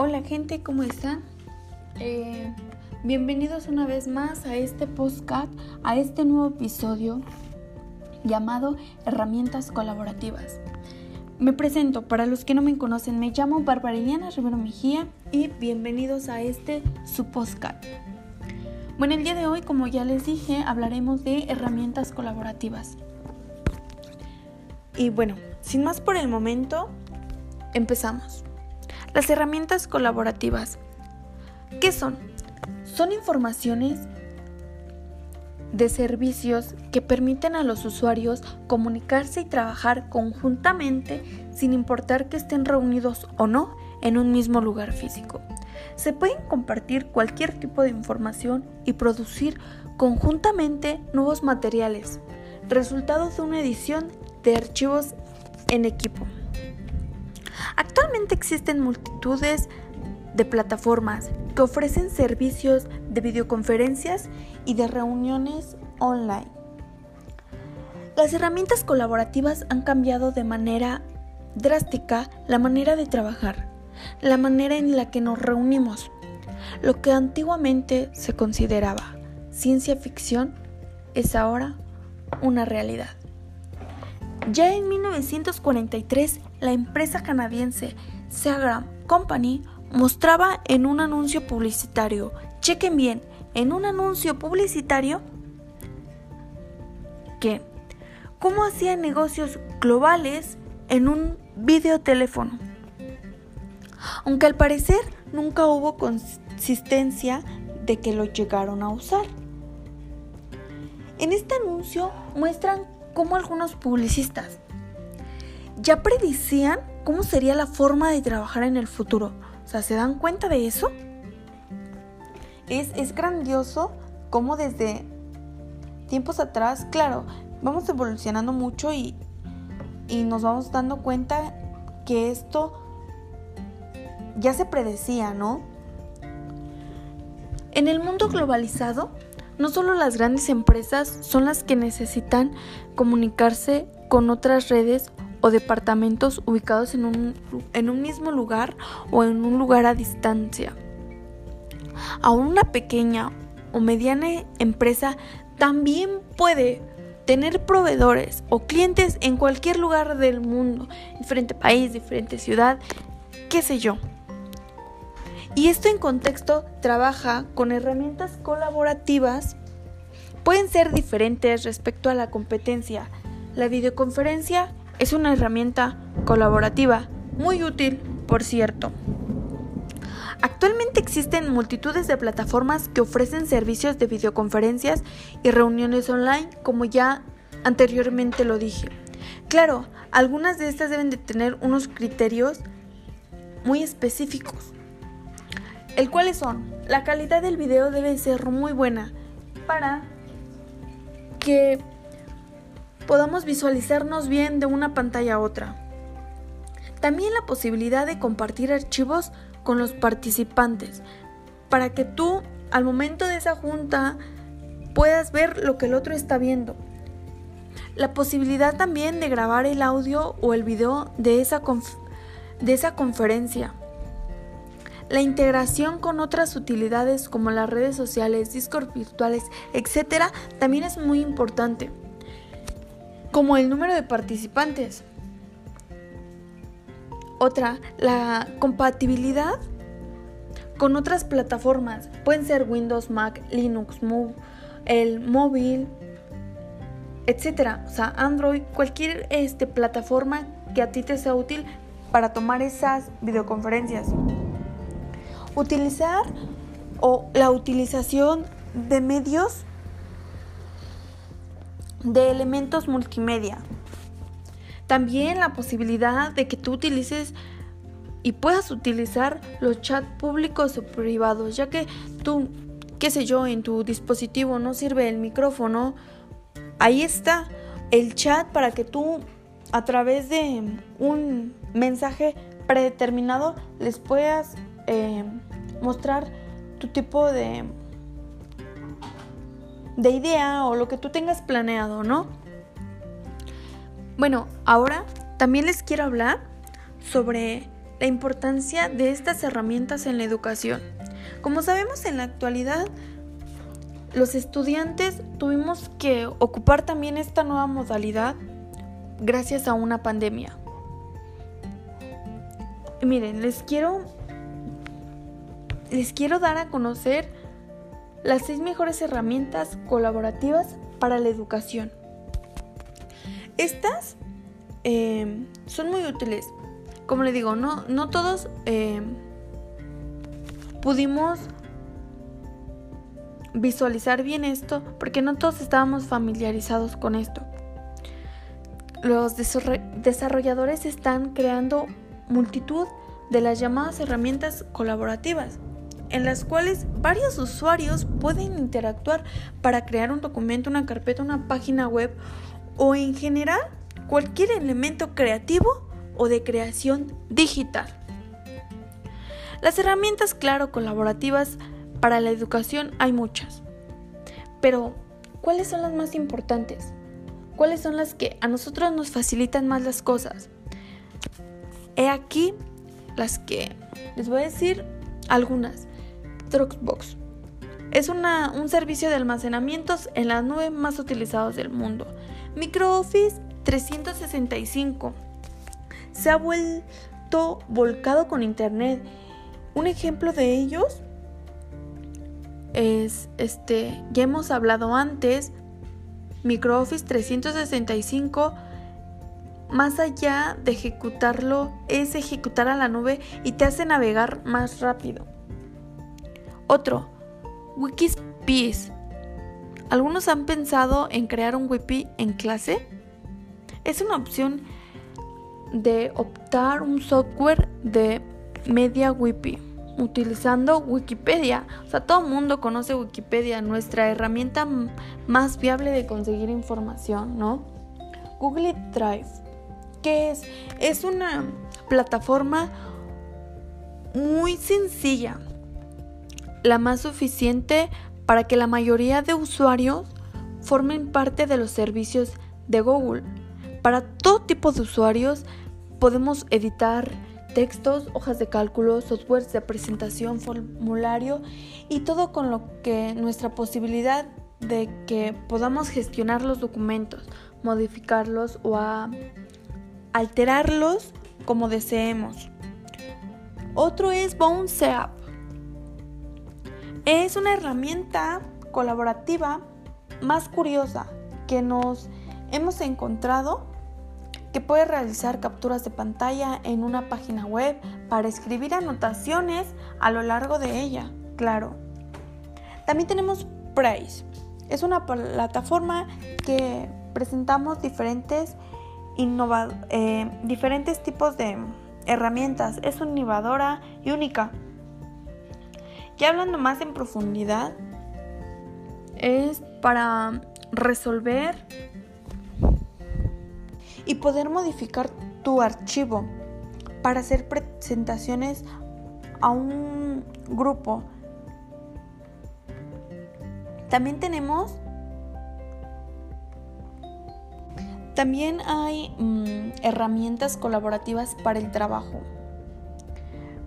Hola gente, ¿cómo están? Eh, bienvenidos una vez más a este podcast, a este nuevo episodio llamado Herramientas Colaborativas. Me presento, para los que no me conocen, me llamo Bárbara Iliana Rivero Mejía y bienvenidos a este su. Bueno, el día de hoy, como ya les dije, hablaremos de herramientas colaborativas. Y bueno, sin más por el momento, empezamos. Las herramientas colaborativas. ¿Qué son? Son informaciones de servicios que permiten a los usuarios comunicarse y trabajar conjuntamente sin importar que estén reunidos o no en un mismo lugar físico. Se pueden compartir cualquier tipo de información y producir conjuntamente nuevos materiales, resultados de una edición de archivos en equipo. Actualmente existen multitudes de plataformas que ofrecen servicios de videoconferencias y de reuniones online. Las herramientas colaborativas han cambiado de manera drástica la manera de trabajar, la manera en la que nos reunimos. Lo que antiguamente se consideraba ciencia ficción es ahora una realidad. Ya en 1943, la empresa canadiense Seagram Company mostraba en un anuncio publicitario, chequen bien, en un anuncio publicitario, que cómo hacía negocios globales en un videoteléfono. Aunque al parecer nunca hubo consistencia de que lo llegaron a usar. En este anuncio muestran cómo algunos publicistas ya predicían cómo sería la forma de trabajar en el futuro. O sea, ¿se dan cuenta de eso? Es, es grandioso cómo desde tiempos atrás, claro, vamos evolucionando mucho y, y nos vamos dando cuenta que esto ya se predecía, ¿no? En el mundo globalizado, no solo las grandes empresas son las que necesitan comunicarse con otras redes o departamentos ubicados en un, en un mismo lugar o en un lugar a distancia. Aún una pequeña o mediana empresa también puede tener proveedores o clientes en cualquier lugar del mundo, diferente país, diferente ciudad, qué sé yo. Y esto en contexto trabaja con herramientas colaborativas. Pueden ser diferentes respecto a la competencia. La videoconferencia es una herramienta colaborativa muy útil, por cierto. Actualmente existen multitudes de plataformas que ofrecen servicios de videoconferencias y reuniones online, como ya anteriormente lo dije. Claro, algunas de estas deben de tener unos criterios muy específicos el cuáles son, la calidad del video debe ser muy buena para que podamos visualizarnos bien de una pantalla a otra. También la posibilidad de compartir archivos con los participantes para que tú al momento de esa junta puedas ver lo que el otro está viendo. La posibilidad también de grabar el audio o el video de esa, de esa conferencia. La integración con otras utilidades como las redes sociales, discos virtuales, etc. también es muy importante, como el número de participantes. Otra, la compatibilidad con otras plataformas. Pueden ser Windows, Mac, Linux, Move, el móvil, etc. O sea, Android, cualquier este, plataforma que a ti te sea útil para tomar esas videoconferencias. Utilizar o la utilización de medios de elementos multimedia. También la posibilidad de que tú utilices y puedas utilizar los chats públicos o privados, ya que tú, qué sé yo, en tu dispositivo no sirve el micrófono, ahí está el chat para que tú a través de un mensaje predeterminado les puedas eh, mostrar tu tipo de, de idea o lo que tú tengas planeado, ¿no? Bueno, ahora también les quiero hablar sobre la importancia de estas herramientas en la educación. Como sabemos en la actualidad, los estudiantes tuvimos que ocupar también esta nueva modalidad gracias a una pandemia. Miren, les quiero les quiero dar a conocer las seis mejores herramientas colaborativas para la educación. Estas eh, son muy útiles. Como le digo, no, no todos eh, pudimos visualizar bien esto porque no todos estábamos familiarizados con esto. Los desarrolladores están creando multitud de las llamadas herramientas colaborativas, en las cuales varios usuarios pueden interactuar para crear un documento, una carpeta, una página web o en general cualquier elemento creativo o de creación digital. Las herramientas, claro, colaborativas para la educación hay muchas. Pero, ¿cuáles son las más importantes? ¿Cuáles son las que a nosotros nos facilitan más las cosas? He aquí las que les voy a decir algunas. Dropbox es una, un servicio de almacenamientos en la nube más utilizados del mundo. MicroOffice 365 se ha vuelto volcado con Internet. Un ejemplo de ellos es este, ya hemos hablado antes, MicroOffice 365 más allá de ejecutarlo es ejecutar a la nube y te hace navegar más rápido. Otro, Wikispeed. ¿Algunos han pensado en crear un wiki en clase? Es una opción de optar un software de media wiki utilizando Wikipedia. O sea, todo el mundo conoce Wikipedia, nuestra herramienta más viable de conseguir información, ¿no? Google Drive, ¿qué es? Es una plataforma muy sencilla, la más suficiente para que la mayoría de usuarios formen parte de los servicios de Google. Para todo tipo de usuarios podemos editar textos, hojas de cálculo, softwares de presentación, formulario y todo con lo que nuestra posibilidad de que podamos gestionar los documentos, modificarlos o alterarlos como deseemos. Otro es Bounce App. Es una herramienta colaborativa más curiosa que nos hemos encontrado que puede realizar capturas de pantalla en una página web para escribir anotaciones a lo largo de ella, claro. También tenemos Price. Es una plataforma que presentamos diferentes, eh, diferentes tipos de herramientas. Es innovadora y única. Ya hablando más en profundidad, es para resolver y poder modificar tu archivo para hacer presentaciones a un grupo. También tenemos También hay mm, herramientas colaborativas para el trabajo.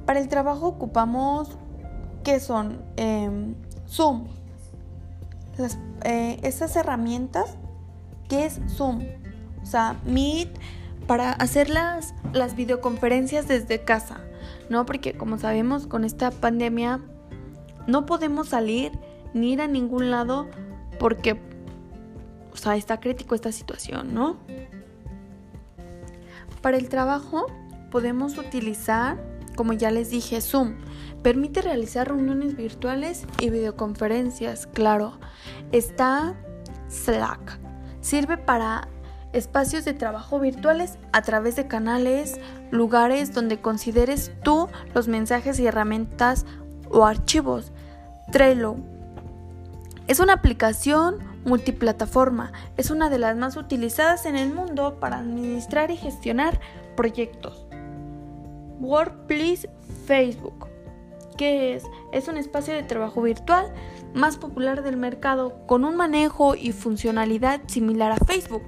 Para el trabajo ocupamos, ¿qué son? Em, Zoom. Las, eh, estas herramientas, ¿qué es Zoom? o sea, Meet para hacer las, las videoconferencias desde casa, ¿no? Porque como sabemos, con esta pandemia no podemos salir ni ir a ningún lado porque, o sea, está crítico esta situación, ¿no? Para el trabajo podemos utilizar, como ya les dije, Zoom. Permite realizar reuniones virtuales y videoconferencias, claro. Está Slack. Sirve para espacios de trabajo virtuales a través de canales, lugares donde consideres tú los mensajes y herramientas o archivos. Trello es una aplicación multiplataforma, es una de las más utilizadas en el mundo para administrar y gestionar proyectos. Workplace Facebook, es? Un espacio de trabajo virtual más popular del mercado con un manejo y funcionalidad similar a Facebook.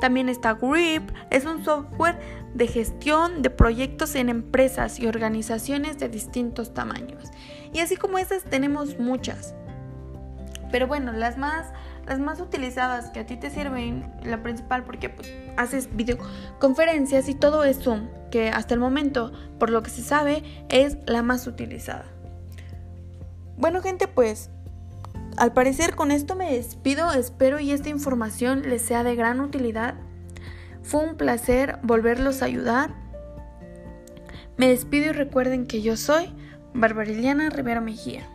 También está Grip, es un software de gestión de proyectos en empresas y organizaciones de distintos tamaños. Y así como esas tenemos muchas. Pero bueno, las más las más utilizadas que a ti te sirven, la principal porque pues, haces videoconferencias y todo es que hasta el momento, por lo que se sabe, es la más utilizada. Bueno gente, pues al parecer con esto me despido, espero y esta información les sea de gran utilidad. Fue un placer volverlos a ayudar. Me despido y recuerden que yo soy Barbariliana Rivera Mejía.